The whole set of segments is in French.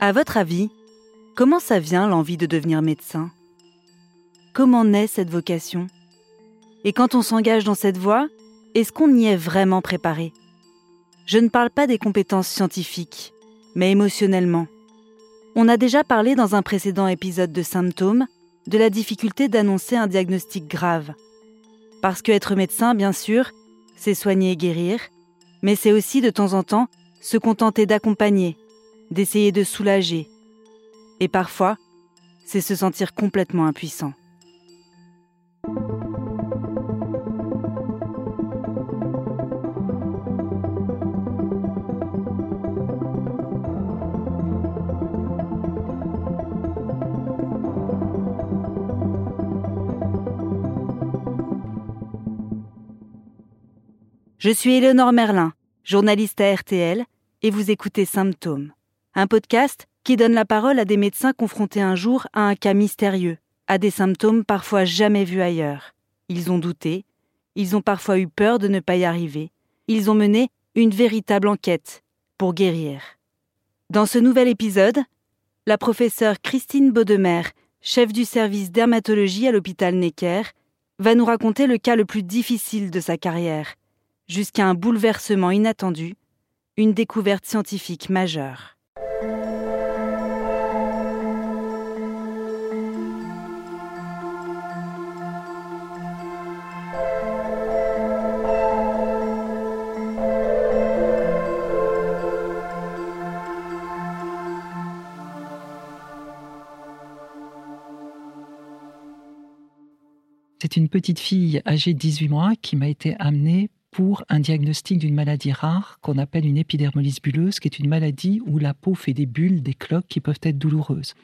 À votre avis, comment ça vient l'envie de devenir médecin? Comment naît cette vocation? Et quand on s'engage dans cette voie, est-ce qu'on y est vraiment préparé? Je ne parle pas des compétences scientifiques, mais émotionnellement. On a déjà parlé dans un précédent épisode de symptômes de la difficulté d'annoncer un diagnostic grave. Parce que être médecin, bien sûr, c'est soigner et guérir, mais c'est aussi de temps en temps se contenter d'accompagner, d'essayer de soulager. Et parfois, c'est se sentir complètement impuissant. Je suis Éléonore Merlin, journaliste à RTL, et vous écoutez Symptômes, un podcast qui donne la parole à des médecins confrontés un jour à un cas mystérieux, à des symptômes parfois jamais vus ailleurs. Ils ont douté, ils ont parfois eu peur de ne pas y arriver, ils ont mené une véritable enquête pour guérir. Dans ce nouvel épisode, la professeure Christine Baudemer, chef du service dermatologie à l'hôpital Necker, va nous raconter le cas le plus difficile de sa carrière jusqu'à un bouleversement inattendu, une découverte scientifique majeure. C'est une petite fille âgée de 18 mois qui m'a été amenée pour un diagnostic d'une maladie rare qu'on appelle une épidermolyse bulleuse, qui est une maladie où la peau fait des bulles, des cloques qui peuvent être douloureuses.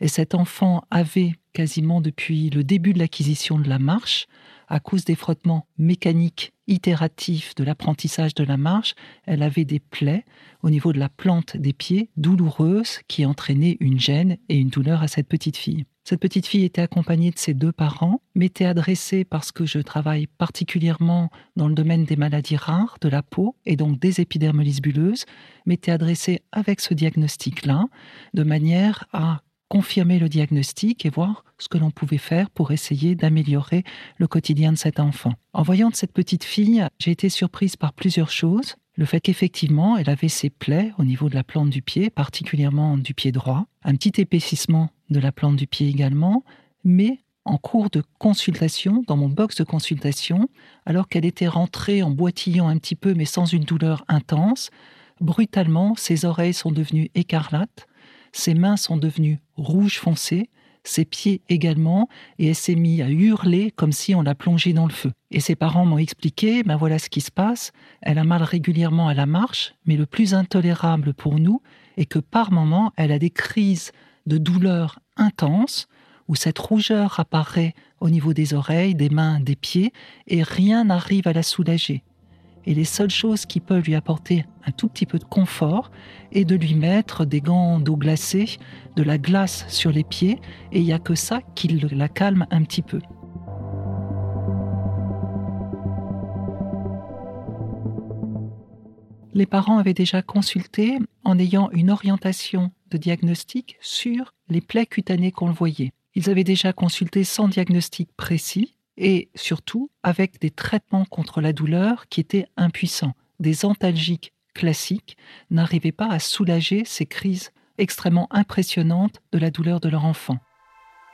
Et cet enfant avait quasiment depuis le début de l'acquisition de la marche, à cause des frottements mécaniques itératifs de l'apprentissage de la marche, elle avait des plaies au niveau de la plante des pieds douloureuses qui entraînaient une gêne et une douleur à cette petite fille. Cette petite fille était accompagnée de ses deux parents, m'était adressée parce que je travaille particulièrement dans le domaine des maladies rares de la peau et donc des épidermolyses bulleuses, m'était adressée avec ce diagnostic-là, de manière à confirmer le diagnostic et voir ce que l'on pouvait faire pour essayer d'améliorer le quotidien de cet enfant. En voyant cette petite fille, j'ai été surprise par plusieurs choses. Le fait qu'effectivement, elle avait ses plaies au niveau de la plante du pied, particulièrement du pied droit, un petit épaississement de la plante du pied également, mais en cours de consultation, dans mon box de consultation, alors qu'elle était rentrée en boitillant un petit peu mais sans une douleur intense, brutalement, ses oreilles sont devenues écarlates, ses mains sont devenues rouges foncées, ses pieds également, et elle s'est mise à hurler comme si on l'a plongée dans le feu. Et ses parents m'ont expliqué, ben voilà ce qui se passe, elle a mal régulièrement à la marche, mais le plus intolérable pour nous est que par moments, elle a des crises de douleur intense, où cette rougeur apparaît au niveau des oreilles, des mains, des pieds, et rien n'arrive à la soulager. Et les seules choses qui peuvent lui apporter un tout petit peu de confort est de lui mettre des gants d'eau glacée, de la glace sur les pieds, et il n'y a que ça qui la calme un petit peu. Les parents avaient déjà consulté en ayant une orientation de diagnostic sur les plaies cutanées qu'on le voyait. Ils avaient déjà consulté sans diagnostic précis et surtout avec des traitements contre la douleur qui étaient impuissants. Des antalgiques classiques n'arrivaient pas à soulager ces crises extrêmement impressionnantes de la douleur de leur enfant.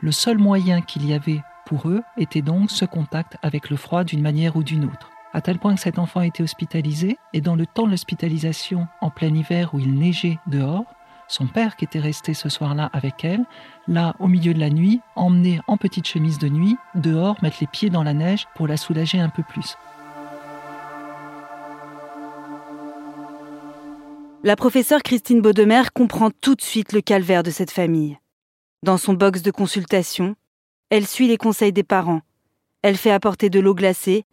Le seul moyen qu'il y avait pour eux était donc ce contact avec le froid d'une manière ou d'une autre. À tel point que cet enfant a été hospitalisé, et dans le temps de l'hospitalisation, en plein hiver où il neigeait dehors, son père qui était resté ce soir-là avec elle, l'a au milieu de la nuit emmené en petite chemise de nuit dehors mettre les pieds dans la neige pour la soulager un peu plus. La professeure Christine Baudemer comprend tout de suite le calvaire de cette famille. Dans son box de consultation, elle suit les conseils des parents. Elle fait apporter de l'eau glacée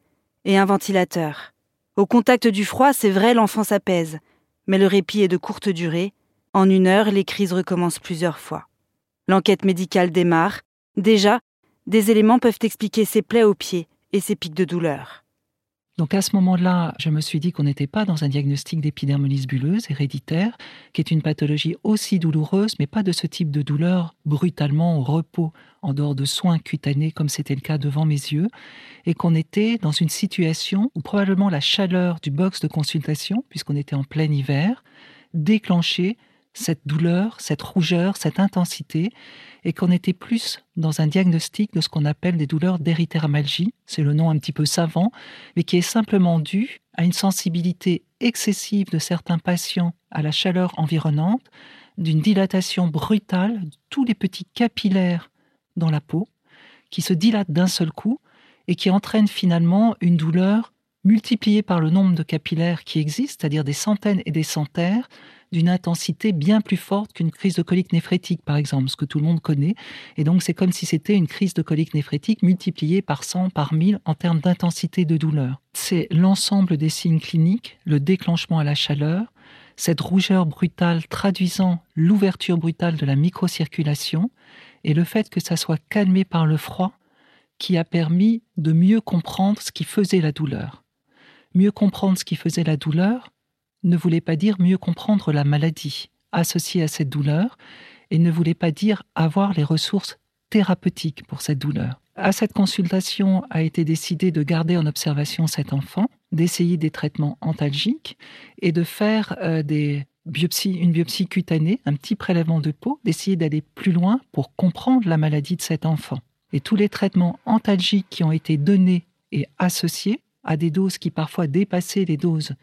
et un ventilateur. Au contact du froid, c'est vrai, l'enfant s'apaise, mais le répit est de courte durée en une heure, les crises recommencent plusieurs fois. L'enquête médicale démarre. Déjà, des éléments peuvent expliquer ses plaies aux pieds et ses pics de douleur. Donc à ce moment-là, je me suis dit qu'on n'était pas dans un diagnostic d'épidermolyse bulleuse héréditaire, qui est une pathologie aussi douloureuse, mais pas de ce type de douleur brutalement au repos, en dehors de soins cutanés comme c'était le cas devant mes yeux, et qu'on était dans une situation où probablement la chaleur du box de consultation, puisqu'on était en plein hiver, déclenchait cette douleur, cette rougeur, cette intensité, et qu'on était plus dans un diagnostic de ce qu'on appelle des douleurs d'érythéromalgie, c'est le nom un petit peu savant, mais qui est simplement dû à une sensibilité excessive de certains patients à la chaleur environnante, d'une dilatation brutale de tous les petits capillaires dans la peau, qui se dilatent d'un seul coup et qui entraîne finalement une douleur multipliée par le nombre de capillaires qui existent, c'est-à-dire des centaines et des centaines, d'une intensité bien plus forte qu'une crise de colique néphrétique, par exemple, ce que tout le monde connaît. Et donc, c'est comme si c'était une crise de colique néphrétique multipliée par 100, par 1000 en termes d'intensité de douleur. C'est l'ensemble des signes cliniques, le déclenchement à la chaleur, cette rougeur brutale traduisant l'ouverture brutale de la microcirculation et le fait que ça soit calmé par le froid qui a permis de mieux comprendre ce qui faisait la douleur. Mieux comprendre ce qui faisait la douleur, ne voulait pas dire mieux comprendre la maladie associée à cette douleur et ne voulait pas dire avoir les ressources thérapeutiques pour cette douleur. À cette consultation a été décidé de garder en observation cet enfant, d'essayer des traitements antalgiques et de faire euh, une biopsie cutanée, un petit prélèvement de peau, d'essayer d'aller plus loin pour comprendre la maladie de cet enfant. Et tous les traitements antalgiques qui ont été donnés et associés à des doses qui parfois dépassaient les doses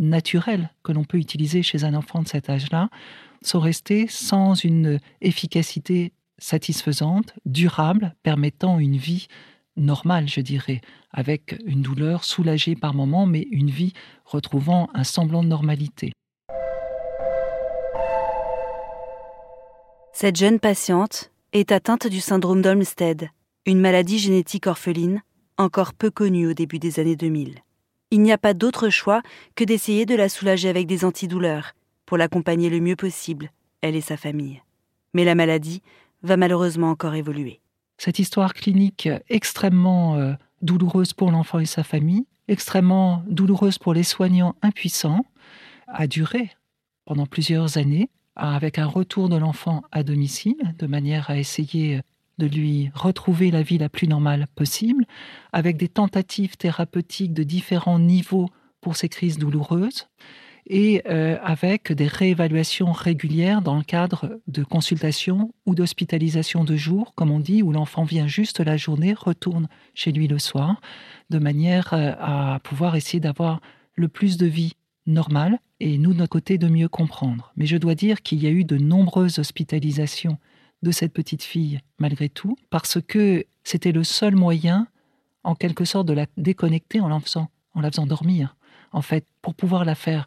naturels que l'on peut utiliser chez un enfant de cet âge-là sont restés sans une efficacité satisfaisante, durable, permettant une vie normale, je dirais, avec une douleur soulagée par moments, mais une vie retrouvant un semblant de normalité. Cette jeune patiente est atteinte du syndrome d'Olmsted, une maladie génétique orpheline encore peu connue au début des années 2000 il n'y a pas d'autre choix que d'essayer de la soulager avec des antidouleurs, pour l'accompagner le mieux possible, elle et sa famille. Mais la maladie va malheureusement encore évoluer. Cette histoire clinique extrêmement euh, douloureuse pour l'enfant et sa famille, extrêmement douloureuse pour les soignants impuissants, a duré pendant plusieurs années, avec un retour de l'enfant à domicile, de manière à essayer de lui retrouver la vie la plus normale possible, avec des tentatives thérapeutiques de différents niveaux pour ces crises douloureuses, et euh, avec des réévaluations régulières dans le cadre de consultations ou d'hospitalisation de jour, comme on dit, où l'enfant vient juste la journée, retourne chez lui le soir, de manière euh, à pouvoir essayer d'avoir le plus de vie normale et nous, de notre côté, de mieux comprendre. Mais je dois dire qu'il y a eu de nombreuses hospitalisations de cette petite fille, malgré tout, parce que c'était le seul moyen, en quelque sorte, de la déconnecter en la faisant, en la faisant dormir. En fait, pour pouvoir la faire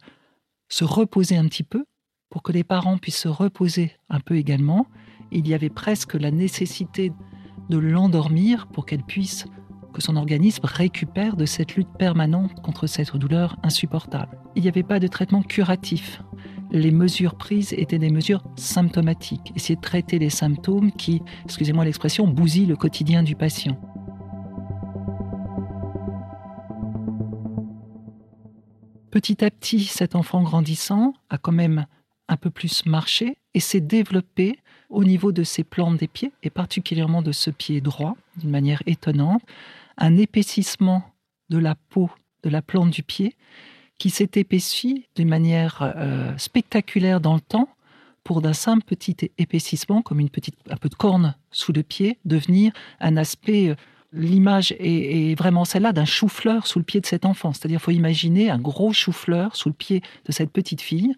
se reposer un petit peu, pour que les parents puissent se reposer un peu également, il y avait presque la nécessité de l'endormir pour qu'elle puisse, que son organisme récupère de cette lutte permanente contre cette douleur insupportable. Il n'y avait pas de traitement curatif les mesures prises étaient des mesures symptomatiques, essayer de traiter les symptômes qui, excusez-moi l'expression, bousillent le quotidien du patient. Petit à petit, cet enfant grandissant a quand même un peu plus marché et s'est développé au niveau de ses plantes des pieds, et particulièrement de ce pied droit, d'une manière étonnante, un épaississement de la peau de la plante du pied qui s'est épaissi d'une manière euh, spectaculaire dans le temps pour d'un simple petit épaississement, comme une petite, un peu de corne sous le pied, devenir un aspect. Euh, l'image est, vraiment celle-là d'un chou-fleur sous le pied de cet enfant. C'est-à-dire, faut imaginer un gros chou-fleur sous le pied de cette petite fille,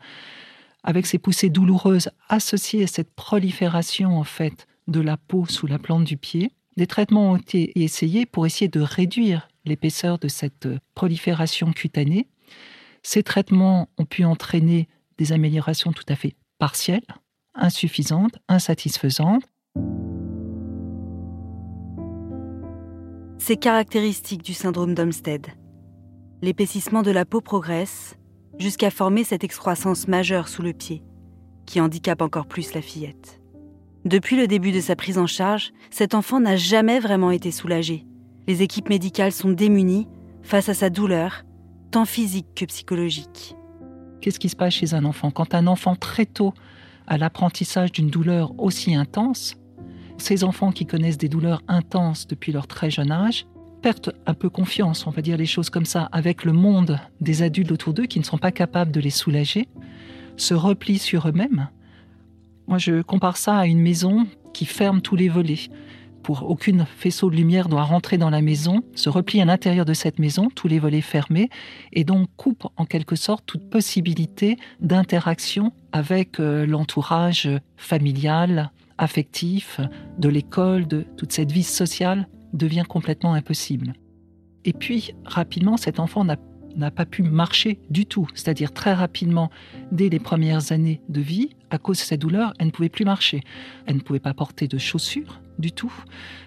avec ses poussées douloureuses associées à cette prolifération en fait de la peau sous la plante du pied. Des traitements ont été essayés pour essayer de réduire l'épaisseur de cette prolifération cutanée. Ces traitements ont pu entraîner des améliorations tout à fait partielles, insuffisantes, insatisfaisantes. C'est caractéristique du syndrome d'Olmsted. L'épaississement de la peau progresse jusqu'à former cette excroissance majeure sous le pied, qui handicape encore plus la fillette. Depuis le début de sa prise en charge, cet enfant n'a jamais vraiment été soulagé. Les équipes médicales sont démunies face à sa douleur, tant physique que psychologique. Qu'est-ce qui se passe chez un enfant? Quand un enfant très tôt a l'apprentissage d'une douleur aussi intense, ces enfants qui connaissent des douleurs intenses depuis leur très jeune âge perdent un peu confiance, on va dire les choses comme ça, avec le monde des adultes autour d'eux qui ne sont pas capables de les soulager, se replient sur eux-mêmes. Moi, je compare ça à une maison qui ferme tous les volets. Pour aucune faisceau de lumière doit rentrer dans la maison, se replie à l'intérieur de cette maison, tous les volets fermés, et donc coupe en quelque sorte toute possibilité d'interaction avec euh, l'entourage familial, affectif, de l'école, de toute cette vie sociale devient complètement impossible. Et puis, rapidement, cet enfant n'a n'a pas pu marcher du tout, c'est-à-dire très rapidement, dès les premières années de vie, à cause de sa douleur, elle ne pouvait plus marcher. Elle ne pouvait pas porter de chaussures du tout.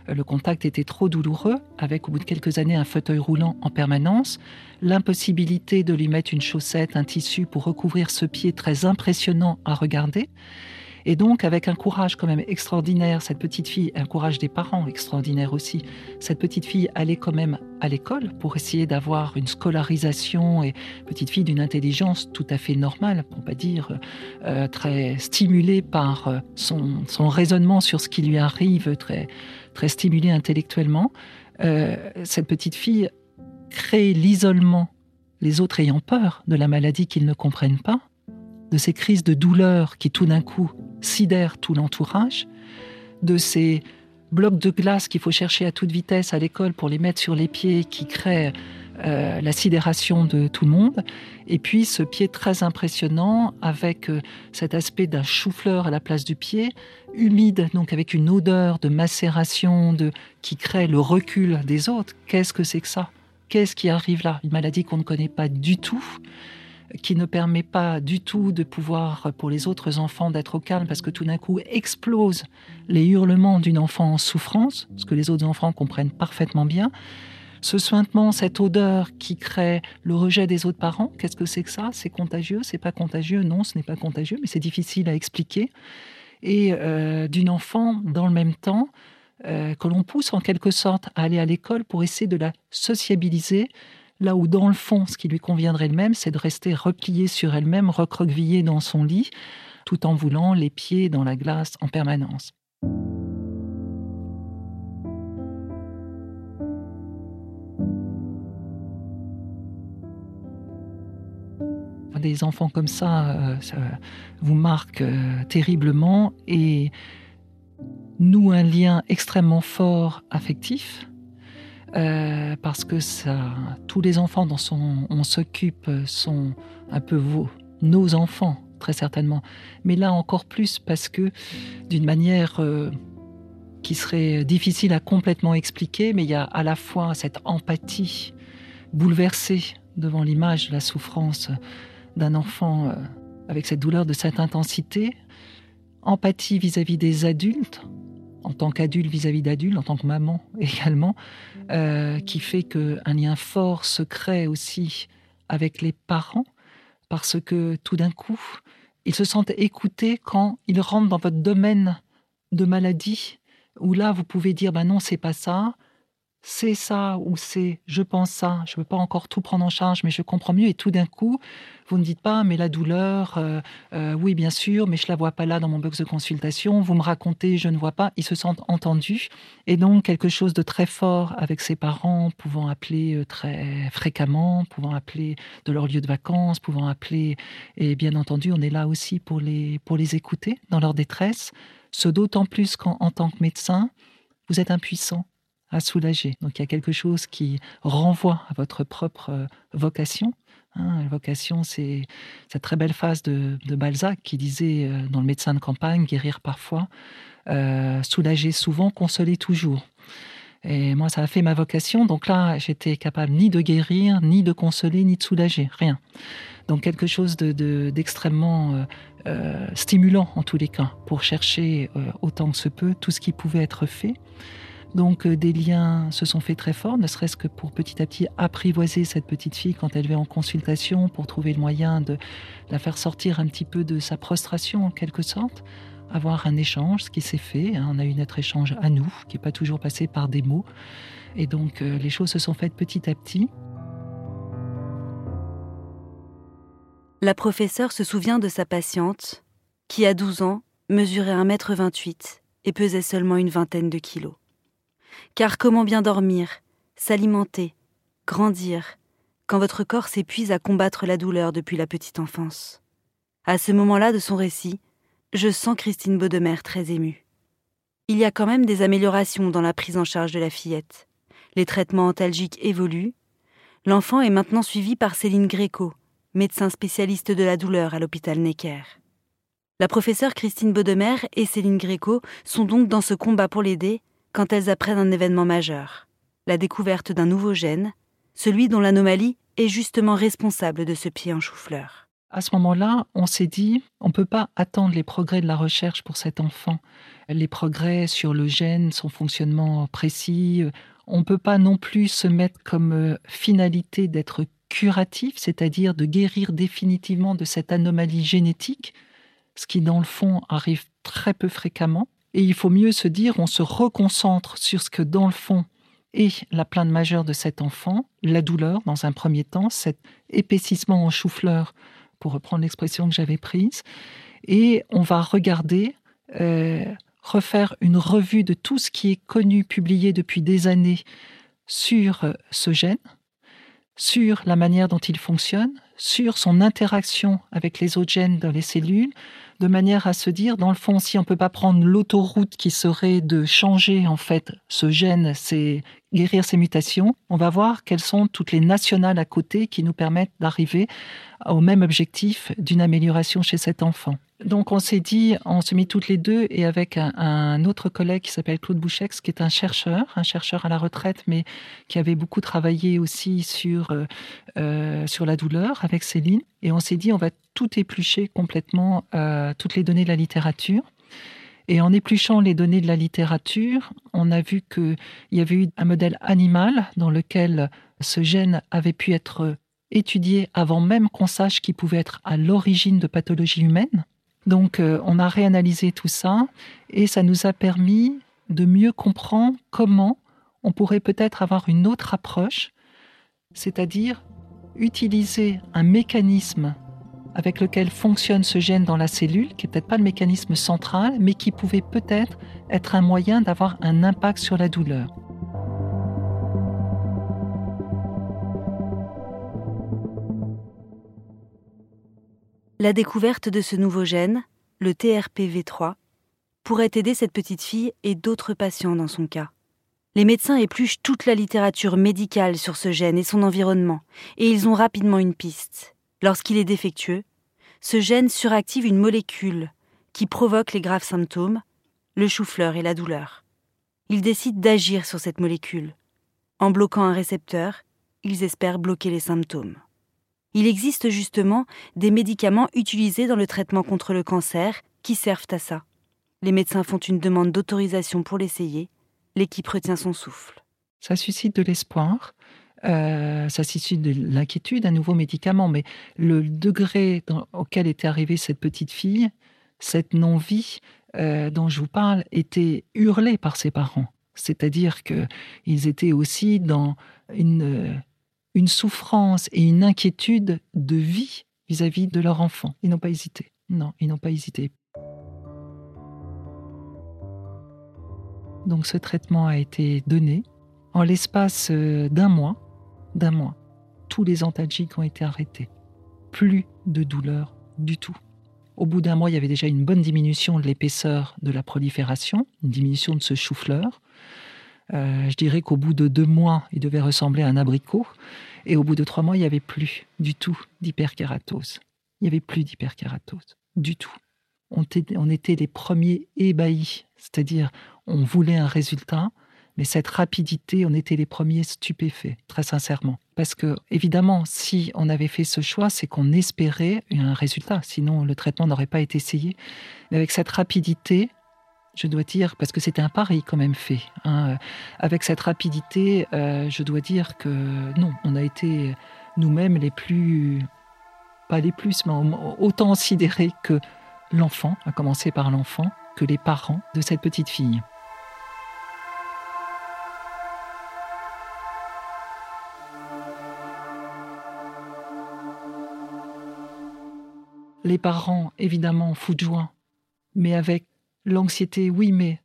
Le contact était trop douloureux, avec au bout de quelques années un fauteuil roulant en permanence, l'impossibilité de lui mettre une chaussette, un tissu pour recouvrir ce pied très impressionnant à regarder. Et donc, avec un courage quand même extraordinaire, cette petite fille, un courage des parents extraordinaire aussi, cette petite fille allait quand même à l'école pour essayer d'avoir une scolarisation et petite fille d'une intelligence tout à fait normale, pour pas dire euh, très stimulée par euh, son, son, raisonnement sur ce qui lui arrive, très, très stimulée intellectuellement. Euh, cette petite fille crée l'isolement, les autres ayant peur de la maladie qu'ils ne comprennent pas, de ces crises de douleur qui tout d'un coup sidèrent tout l'entourage, de ces blocs de glace qu'il faut chercher à toute vitesse à l'école pour les mettre sur les pieds qui créent euh, la sidération de tout le monde, et puis ce pied très impressionnant avec euh, cet aspect d'un chou-fleur à la place du pied, humide, donc avec une odeur de macération de, qui crée le recul des autres. Qu'est-ce que c'est que ça? Qu'est-ce qui arrive là? Une maladie qu'on ne connaît pas du tout qui ne permet pas du tout de pouvoir, pour les autres enfants, d'être au calme parce que tout d'un coup explosent les hurlements d'une enfant en souffrance, ce que les autres enfants comprennent parfaitement bien. Ce sointement, cette odeur qui crée le rejet des autres parents, qu'est-ce que c'est que ça? C'est contagieux C'est pas contagieux? Non, ce n'est pas contagieux, mais c'est difficile à expliquer. Et euh, d'une enfant, dans le même temps, euh, que l'on pousse en quelque sorte à aller à l'école pour essayer de la sociabiliser, Là où, dans le fond, ce qui lui conviendrait le même, c'est de rester repliée sur elle-même, recroquevillée dans son lit, tout en voulant les pieds dans la glace en permanence. Des enfants comme ça, euh, vous marquent euh, terriblement et nouent un lien extrêmement fort affectif euh, parce que ça, tous les enfants dont on s'occupe sont un peu vos, nos enfants, très certainement. Mais là encore plus parce que d'une manière euh, qui serait difficile à complètement expliquer, mais il y a à la fois cette empathie bouleversée devant l'image de la souffrance d'un enfant euh, avec cette douleur de cette intensité, empathie vis à -vis des adultes, en tant qu'adulte vis-à-vis d'adultes, en tant que maman également, euh, qui fait qu'un lien fort se crée aussi avec les parents, parce que tout d'un coup, ils se sentent écoutés quand ils rentrent dans votre domaine de maladie, où là, vous pouvez dire, ben non, c'est pas ça, c'est ça ou c'est je pense ça, je ne peux pas encore tout prendre en charge, mais je comprends mieux. Et tout d'un coup, vous ne dites pas, mais la douleur, euh, euh, oui, bien sûr, mais je la vois pas là dans mon box de consultation. Vous me racontez, je ne vois pas. Ils se sentent entendus. Et donc, quelque chose de très fort avec ses parents, pouvant appeler euh, très fréquemment, pouvant appeler de leur lieu de vacances, pouvant appeler. Et bien entendu, on est là aussi pour les, pour les écouter dans leur détresse. Ce d'autant plus qu'en en tant que médecin, vous êtes impuissant à soulager. Donc il y a quelque chose qui renvoie à votre propre euh, vocation. Hein. la vocation, c'est cette très belle phrase de, Balzac qui disait euh, dans le médecin de campagne, guérir parfois, euh, soulager souvent, consoler toujours. Et moi, ça a fait ma vocation. Donc là, j'étais capable ni de guérir, ni de consoler, ni de soulager, rien. Donc quelque chose d'extrêmement stimulant en tous les cas, pour chercher autant que se peut tout ce qui pouvait être fait. Donc euh, des liens se sont faits très forts, ne serait-ce que pour petit à petit apprivoiser cette petite fille quand elle va en consultation, pour trouver le moyen de la faire sortir un petit peu de sa prostration en quelque sorte avoir un échange, ce qui s'est fait. Hein. On a eu notre échange à nous, qui n'est pas toujours passé par des mots. Et donc, euh, les choses se sont faites petit à petit. La professeure se souvient de sa patiente, qui à 12 ans mesurait 1m28 et pesait seulement une vingtaine de kilos. Car comment bien dormir, s'alimenter, grandir, quand votre corps s'épuise à combattre la douleur depuis la petite enfance? À ce moment-là de son récit, je sens Christine Baudemer très émue. Il y a quand même des améliorations dans la prise en charge de la fillette. Les traitements antalgiques évoluent. L'enfant est maintenant suivi par Céline Gréco, médecin spécialiste de la douleur à l'hôpital Necker. La professeure Christine Baudemer et Céline Gréco sont donc dans ce combat pour l'aider quand elles apprennent un événement majeur, la découverte d'un nouveau gène, celui dont l'anomalie est justement responsable de ce pied en chou-fleur. À ce moment-là, on s'est dit, on ne peut pas attendre les progrès de la recherche pour cet enfant, les progrès sur le gène, son fonctionnement précis. On ne peut pas non plus se mettre comme euh, finalité d'être curatif, c'est-à-dire de guérir définitivement de cette anomalie génétique, ce qui dans le fond arrive très peu fréquemment. Et il faut mieux se dire, on se reconcentre sur ce que dans le fond est la plainte majeure de cet enfant, la douleur dans un premier temps, cet épaississement en chou-fleur pour reprendre l'expression que j'avais prise. Et on va regarder, euh, refaire une revue de tout ce qui est connu, publié depuis des années sur euh, ce gène, sur la manière dont il fonctionne, sur son interaction avec les autres gènes dans les cellules, de manière à se dire, dans le fond, si on ne peut pas prendre l'autoroute qui serait de changer en fait ce gène, c'est guérir ces mutations, on va voir quelles sont toutes les nationales à côté qui nous permettent d'arriver au même objectif d'une amélioration chez cet enfant. Donc on s'est dit, on se mit toutes les deux et avec un, autre collègue qui s'appelle Claude Bouchex, qui est un chercheur, un chercheur à la retraite, mais qui avait beaucoup travaillé aussi sur, euh, euh, sur la douleur avec Céline. Et on s'est dit, on va tout éplucher complètement, euh, toutes les données de la littérature. Et en épluchant les données de la littérature, on a vu qu'il y avait eu un modèle animal dans lequel ce gène avait pu être étudié avant même qu'on sache qu'il pouvait être à l'origine de pathologies humaines. Donc euh, on a réanalysé tout ça et ça nous a permis de mieux comprendre comment on pourrait peut-être avoir une autre approche, c'est-à-dire utiliser un mécanisme avec lequel fonctionne ce gène dans la cellule, qui n'est peut-être pas le mécanisme central, mais qui pouvait peut-être être un moyen d'avoir un impact sur la douleur. La découverte de ce nouveau gène, le TRPV3, pourrait aider cette petite fille et d'autres patients dans son cas. Les médecins épluchent toute la littérature médicale sur ce gène et son environnement, et ils ont rapidement une piste. Lorsqu'il est défectueux, ce gène suractive une molécule qui provoque les graves symptômes, le chou-fleur et la douleur. Ils décident d'agir sur cette molécule. En bloquant un récepteur, ils espèrent bloquer les symptômes. Il existe justement des médicaments utilisés dans le traitement contre le cancer qui servent à ça. Les médecins font une demande d'autorisation pour l'essayer. L'équipe retient son souffle. Ça suscite de l'espoir. Euh, ça suscite de l'inquiétude, un nouveau médicament, mais le degré auquel était arrivée cette petite fille, cette non-vie euh, dont je vous parle, était hurlée par ses parents. C'est-à-dire qu'ils étaient aussi dans une souffrance et une inquiétude de vie vis-à-vis de leur enfant. Ils n'ont pas hésité. Non, ils n'ont pas hésité. Donc ce traitement a été donné. En l'espace euh, d'un mois, d'un mois, tous les antalgiques ont été arrêtés. Plus de douleur du tout. Au bout d'un mois, il y avait déjà une bonne diminution de l'épaisseur de la prolifération, une diminution de ce chou-fleur. Euh, je dirais qu'au bout de deux mois, il devait ressembler à un abricot. Et au bout de trois mois, il n'y avait plus du tout d'hyperkératose. Il n'y avait plus d'hyperkératose. Du tout. On était, les premiers ébahis. C'est-à-dire, on voulait un résultat, mais cette rapidité, on était les premiers stupéfaits, très sincèrement. Parce que, évidemment, si on avait fait ce choix, c'est qu'on espérait un résultat. Sinon, le traitement n'aurait pas été essayé. Mais avec cette rapidité, je dois dire, parce que c'était un pari quand même fait. Hein, avec cette rapidité, euh, je dois dire que non, on a été nous-mêmes les plus, pas les plus, mais autant sidérés que l'enfant, à commencer par l'enfant, que les parents de cette petite fille. Les parents, évidemment, fous mais avec l'anxiété, oui, mais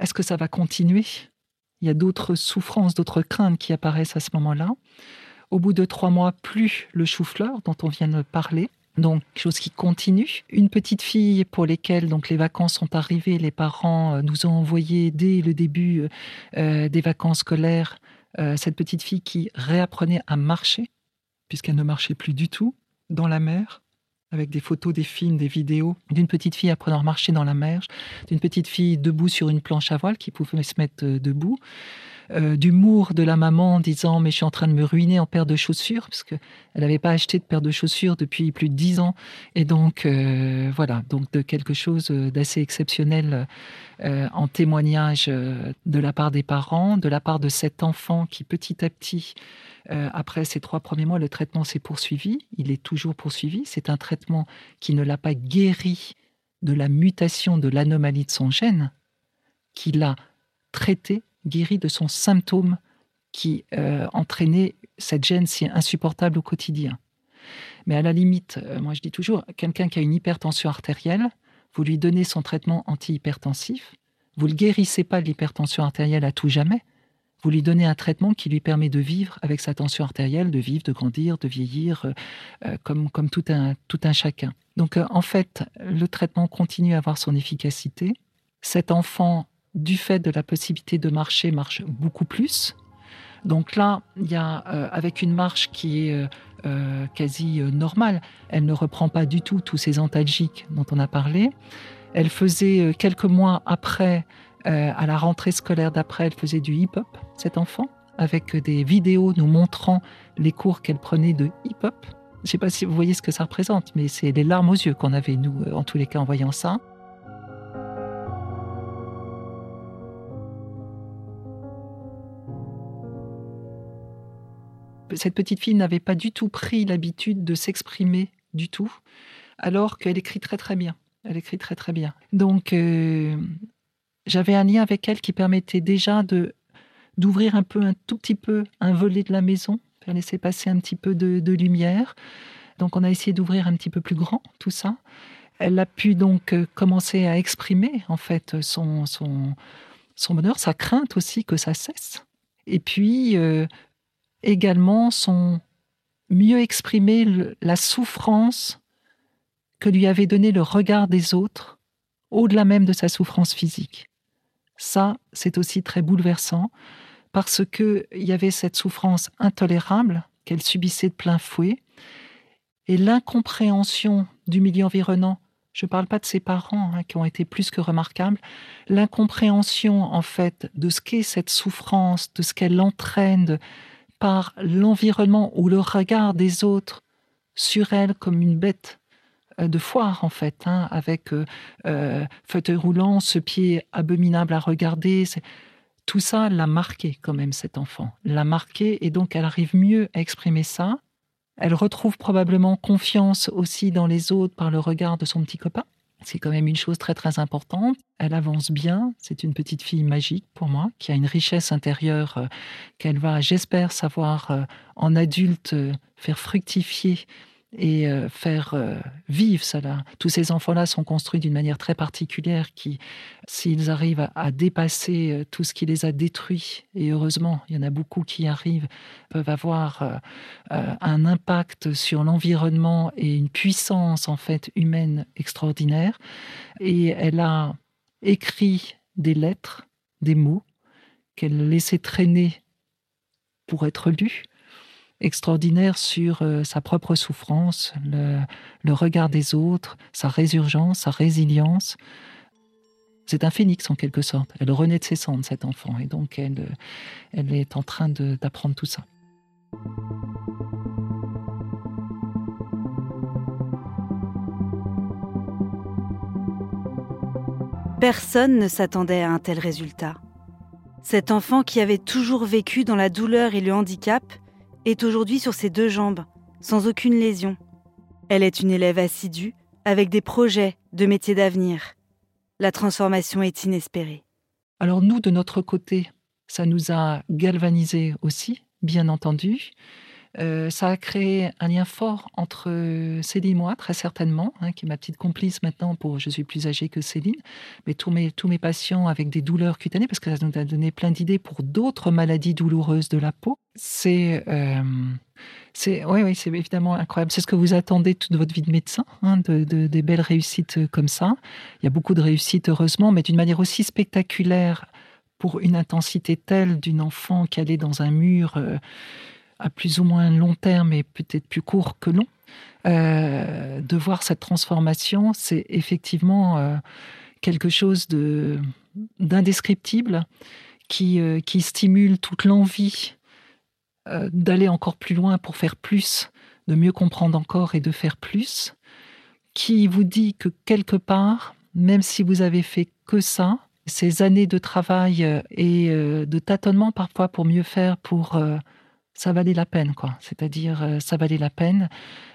est-ce que ça va continuer? Il y a d'autres souffrances, d'autres craintes qui apparaissent à ce moment-là. Au bout de trois mois, plus le chou-fleur dont on vient de parler, donc chose qui continue. Une petite fille pour lesquelles donc les vacances sont arrivées, les parents euh, nous ont envoyé dès le début euh, euh, des vacances scolaires cette petite fille qui réapprenait à marcher puisqu'elle ne marchait plus du tout dans la mer avec des photos, des films, des vidéos d'une petite fille apprenant à marcher dans la mer, d'une petite fille debout sur une planche à voile qui pouvait se mettre euh, debout, euh, d'humour de la maman en disant mais je suis en train de me ruiner en paire de chaussures parce qu'elle n'avait pas acheté de paire de chaussures depuis plus de dix ans et donc euh, voilà donc de quelque chose d'assez exceptionnel en témoignage de la part des parents, de la part de cet enfant qui petit à petit euh, après ces trois premiers mois, le traitement s'est poursuivi. Il est toujours poursuivi. C'est un traitement qui ne l'a pas guéri de la mutation de l'anomalie de son gène, qui l'a traité, guéri de son symptôme qui euh, entraînait cette gêne si insupportable au quotidien. Mais à la limite, euh, moi je dis toujours, quelqu'un qui a une hypertension artérielle, vous lui donnez son traitement antihypertensif, vous ne le guérissez pas de l'hypertension artérielle à tout jamais, vous lui donnez un traitement qui lui permet de vivre avec sa tension artérielle, de vivre, de grandir, de vieillir, euh, euh, comme, comme tout, un, tout un chacun. Donc euh, en fait, le traitement continue à avoir son efficacité. Cet enfant, du fait de la possibilité de marcher, marche beaucoup plus. Donc là, il y a, avec une marche qui est quasi normale, elle ne reprend pas du tout tous ces antalgiques dont on a parlé. Elle faisait quelques mois après euh, à la rentrée scolaire d'après, elle faisait du hip-hop, cet enfant, avec des vidéos nous montrant les cours qu'elle prenait de hip-hop. Je ne sais pas si vous voyez ce que ça représente, mais c'est les larmes aux yeux qu'on avait, nous, euh, en tous les cas, en voyant ça. Cette petite fille n'avait pas du tout pris l'habitude de s'exprimer du tout, alors qu'elle écrit très très bien. Elle écrit très très bien. Donc, euh, j'avais un lien avec elle qui permettait déjà de d'ouvrir un peu, un tout petit peu, un volet de la maison, faire laisser passer un petit peu de, lumière. Donc on a essayé d'ouvrir un petit peu plus grand tout ça. Elle a pu donc euh, commencer à exprimer en fait son, son, son bonheur, sa crainte aussi que ça cesse. Et puis euh, également son mieux exprimer la souffrance que lui avait donné le regard des autres, au-delà même de sa souffrance physique. Ça, c'est aussi très bouleversant parce qu'il y avait cette souffrance intolérable qu'elle subissait de plein fouet et l'incompréhension du milieu environnant. Je ne parle pas de ses parents hein, qui ont été plus que remarquables. L'incompréhension, en fait, de ce qu'est cette souffrance, de ce qu'elle entraîne par l'environnement ou le regard des autres sur elle comme une bête de foire en fait, hein, avec euh, euh, fauteuil roulant, ce pied abominable à regarder. Tout ça l'a marqué quand même cet enfant, l'a marqué et donc elle arrive mieux à exprimer ça. Elle retrouve probablement confiance aussi dans les autres par le regard de son petit copain. C'est quand même une chose très très importante. Elle avance bien. C'est une petite fille magique pour moi, qui a une richesse intérieure qu'elle va, j'espère, savoir en adulte faire fructifier et euh, faire euh, vivre cela. Tous ces enfants-là sont construits d'une manière très particulière qui, s'ils arrivent à, dépasser euh, tout ce qui les a détruits, et heureusement, il y en a beaucoup qui arrivent, peuvent avoir un impact sur l'environnement et une puissance en fait humaine extraordinaire. Et elle a écrit des lettres, des mots qu'elle laissait traîner pour être lus extraordinaire sur euh, sa propre souffrance, le, regard des autres, sa résurgence, sa résilience. C'est un phénix en quelque sorte. Elle renaît de ses cendres, cet enfant, et donc elle, elle est en train d'apprendre tout ça. Personne ne s'attendait à un tel résultat. Cet enfant qui avait toujours vécu dans la douleur et le handicap est aujourd'hui sur ses deux jambes, sans aucune lésion. Elle est une élève assidue, avec des projets de métiers d'avenir. La transformation est inespérée. Alors nous, de notre côté, ça nous a galvanisés aussi, bien entendu. Euh, ça a créé un lien fort entre Céline et moi, très certainement, hein, qui est ma petite complice maintenant. Pour, je suis plus âgée que Céline, mais tous mes, tous mes patients avec des douleurs cutanées, parce que ça nous a donné plein d'idées pour d'autres maladies douloureuses de la peau. C'est euh, oui, oui, c'est évidemment incroyable. C'est ce que vous attendez toute votre vie de médecin, hein, de, des belles réussites comme ça. Il y a beaucoup de réussites, heureusement, mais d'une manière aussi spectaculaire pour une intensité telle d'une enfant qui allait dans un mur euh, à plus ou moins long terme et peut-être plus court que long. Euh, de voir cette transformation, c'est effectivement euh, quelque chose de d'indescriptible qui, qui stimule toute l'envie euh, d'aller encore plus loin pour faire plus, de mieux comprendre encore et de faire plus, qui vous dit que quelque part, même si vous avez fait que ça, ces années de travail euh, et euh, de tâtonnement parfois pour mieux faire, pour ça valait la peine, quoi. C'est-à-dire, ça valait la peine,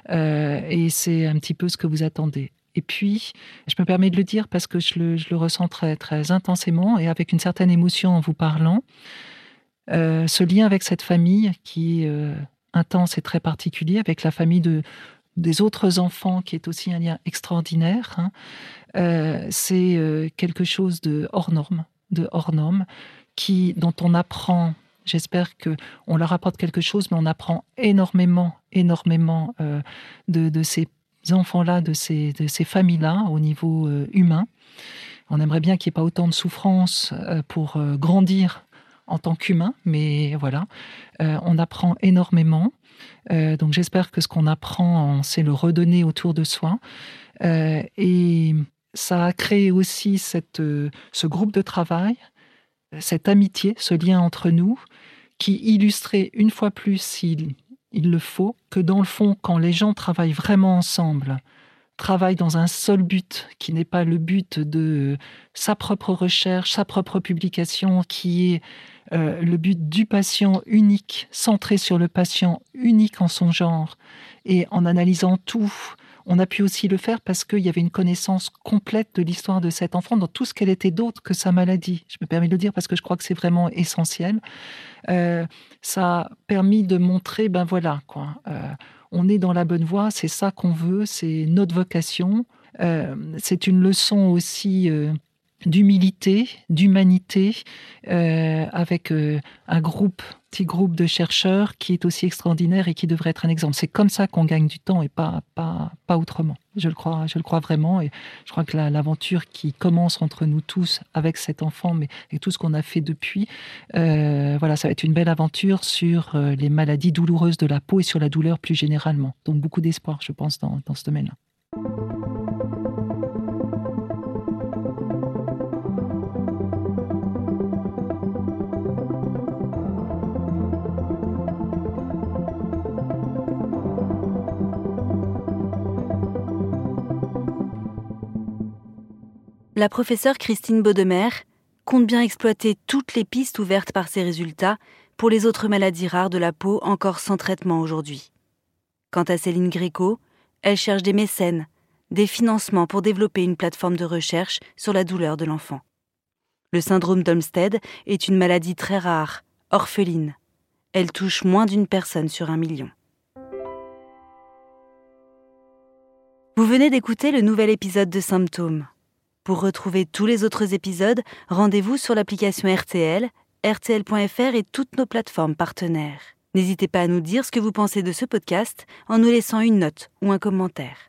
et c'est un petit peu ce que vous attendez. Et puis, je me permets de le dire parce que je le, je le ressens très, très intensément et avec une certaine émotion en vous parlant. Euh, ce lien avec cette famille qui est euh, intense et très particulier, avec la famille de, des autres enfants, qui est aussi un lien extraordinaire, hein, euh, c'est quelque chose de hors norme, de hors norme, qui, dont on apprend. J'espère que on leur apporte quelque chose, mais on apprend énormément, énormément de, ces enfants-là, de ces, de ces familles-là au niveau humain. On aimerait bien qu'il n'y ait pas autant de souffrance pour grandir en tant qu'humain, mais voilà, euh, on apprend énormément. Euh, donc j'espère que ce qu'on apprend, sait le redonner autour de soi. Euh, et ça a créé aussi cette, ce groupe de travail, cette amitié, ce lien entre nous, qui illustrait une fois plus, s'il il le faut, que dans le fond, quand les gens travaillent vraiment ensemble, travaillent dans un seul but, qui n'est pas le but de sa propre recherche, sa propre publication, qui est euh, le but du patient unique, centré sur le patient unique en son genre, et en analysant tout, on a pu aussi le faire parce qu'il y avait une connaissance complète de l'histoire de cet enfant dans tout ce qu'elle était d'autre que sa maladie. Je me permets de le dire parce que je crois que c'est vraiment essentiel. Euh, ça a permis de montrer, ben voilà, quoi. Euh, on est dans la bonne voie, c'est ça qu'on veut, c'est notre vocation. c'est une leçon aussi d'humilité, d'humanité, euh, avec euh, un groupe, petit groupe de chercheurs qui est aussi extraordinaire et qui devrait être un exemple. C'est comme ça qu'on gagne du temps et pas, pas, pas autrement. Je le crois, je le crois vraiment. Et je crois que l'aventure qui commence entre nous tous avec cet enfant, mais avec tout ce qu'on a fait depuis, euh, voilà, ça va être une belle aventure sur les maladies douloureuses de la peau et sur la douleur plus généralement. Donc beaucoup d'espoir, je pense, dans, dans ce domaine-là. La professeure Christine Baudemer compte bien exploiter toutes les pistes ouvertes par ses résultats pour les autres maladies rares de la peau encore sans traitement aujourd'hui. Quant à Céline Gréco, elle cherche des mécènes, des financements pour développer une plateforme de recherche sur la douleur de l'enfant. Le syndrome d'Olmsted est une maladie très rare, orpheline. Elle touche moins d'une personne sur un million. Vous venez d'écouter le nouvel épisode de Symptômes. Pour retrouver tous les autres épisodes, rendez-vous sur l'application RTL, rtl.fr et toutes nos plateformes partenaires. N'hésitez pas à nous dire ce que vous pensez de ce podcast en nous laissant une note ou un commentaire.